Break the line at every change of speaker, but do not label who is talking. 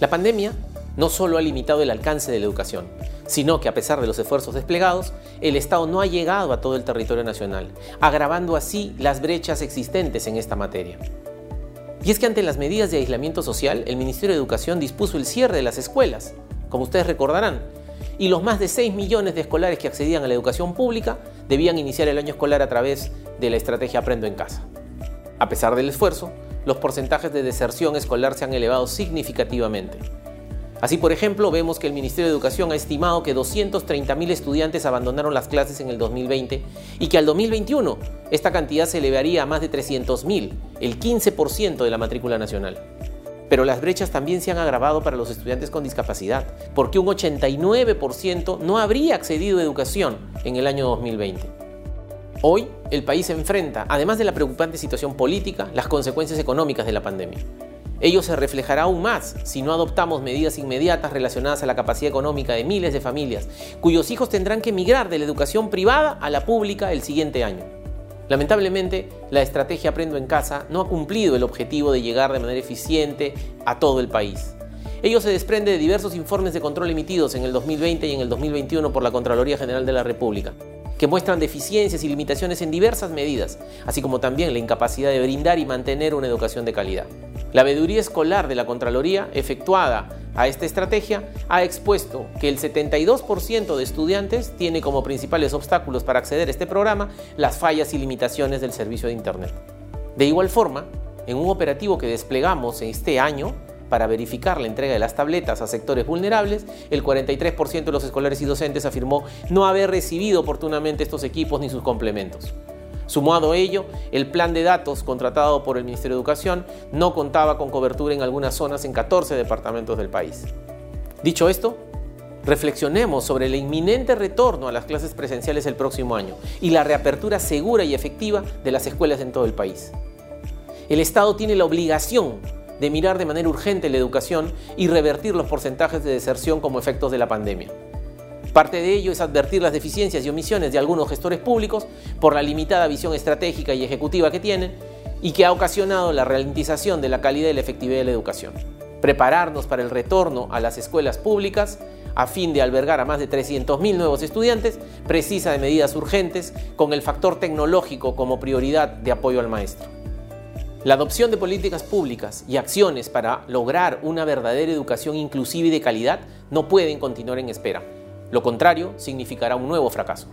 La pandemia no solo ha limitado el alcance de la educación, sino que a pesar de los esfuerzos desplegados, el Estado no ha llegado a todo el territorio nacional, agravando así las brechas existentes en esta materia. Y es que ante las medidas de aislamiento social, el Ministerio de Educación dispuso el cierre de las escuelas, como ustedes recordarán, y los más de 6 millones de escolares que accedían a la educación pública debían iniciar el año escolar a través de la estrategia Aprendo en Casa. A pesar del esfuerzo, los porcentajes de deserción escolar se han elevado significativamente. Así, por ejemplo, vemos que el Ministerio de Educación ha estimado que 230.000 estudiantes abandonaron las clases en el 2020 y que al 2021 esta cantidad se elevaría a más de 300.000, el 15% de la matrícula nacional. Pero las brechas también se han agravado para los estudiantes con discapacidad, porque un 89% no habría accedido a educación en el año 2020. Hoy, el país enfrenta, además de la preocupante situación política, las consecuencias económicas de la pandemia. Ello se reflejará aún más si no adoptamos medidas inmediatas relacionadas a la capacidad económica de miles de familias, cuyos hijos tendrán que migrar de la educación privada a la pública el siguiente año. Lamentablemente, la estrategia Aprendo en Casa no ha cumplido el objetivo de llegar de manera eficiente a todo el país. Ello se desprende de diversos informes de control emitidos en el 2020 y en el 2021 por la Contraloría General de la República que muestran deficiencias y limitaciones en diversas medidas, así como también la incapacidad de brindar y mantener una educación de calidad. La veeduría escolar de la Contraloría, efectuada a esta estrategia, ha expuesto que el 72% de estudiantes tiene como principales obstáculos para acceder a este programa las fallas y limitaciones del servicio de Internet. De igual forma, en un operativo que desplegamos en este año, para verificar la entrega de las tabletas a sectores vulnerables, el 43% de los escolares y docentes afirmó no haber recibido oportunamente estos equipos ni sus complementos. Sumado a ello, el plan de datos contratado por el Ministerio de Educación no contaba con cobertura en algunas zonas en 14 departamentos del país. Dicho esto, reflexionemos sobre el inminente retorno a las clases presenciales el próximo año y la reapertura segura y efectiva de las escuelas en todo el país. El Estado tiene la obligación de mirar de manera urgente la educación y revertir los porcentajes de deserción como efectos de la pandemia. Parte de ello es advertir las deficiencias y omisiones de algunos gestores públicos por la limitada visión estratégica y ejecutiva que tienen y que ha ocasionado la ralentización de la calidad y la efectividad de la educación. Prepararnos para el retorno a las escuelas públicas a fin de albergar a más de 300.000 nuevos estudiantes precisa de medidas urgentes con el factor tecnológico como prioridad de apoyo al maestro. La adopción de políticas públicas y acciones para lograr una verdadera educación inclusiva y de calidad no pueden continuar en espera. Lo contrario significará un nuevo fracaso.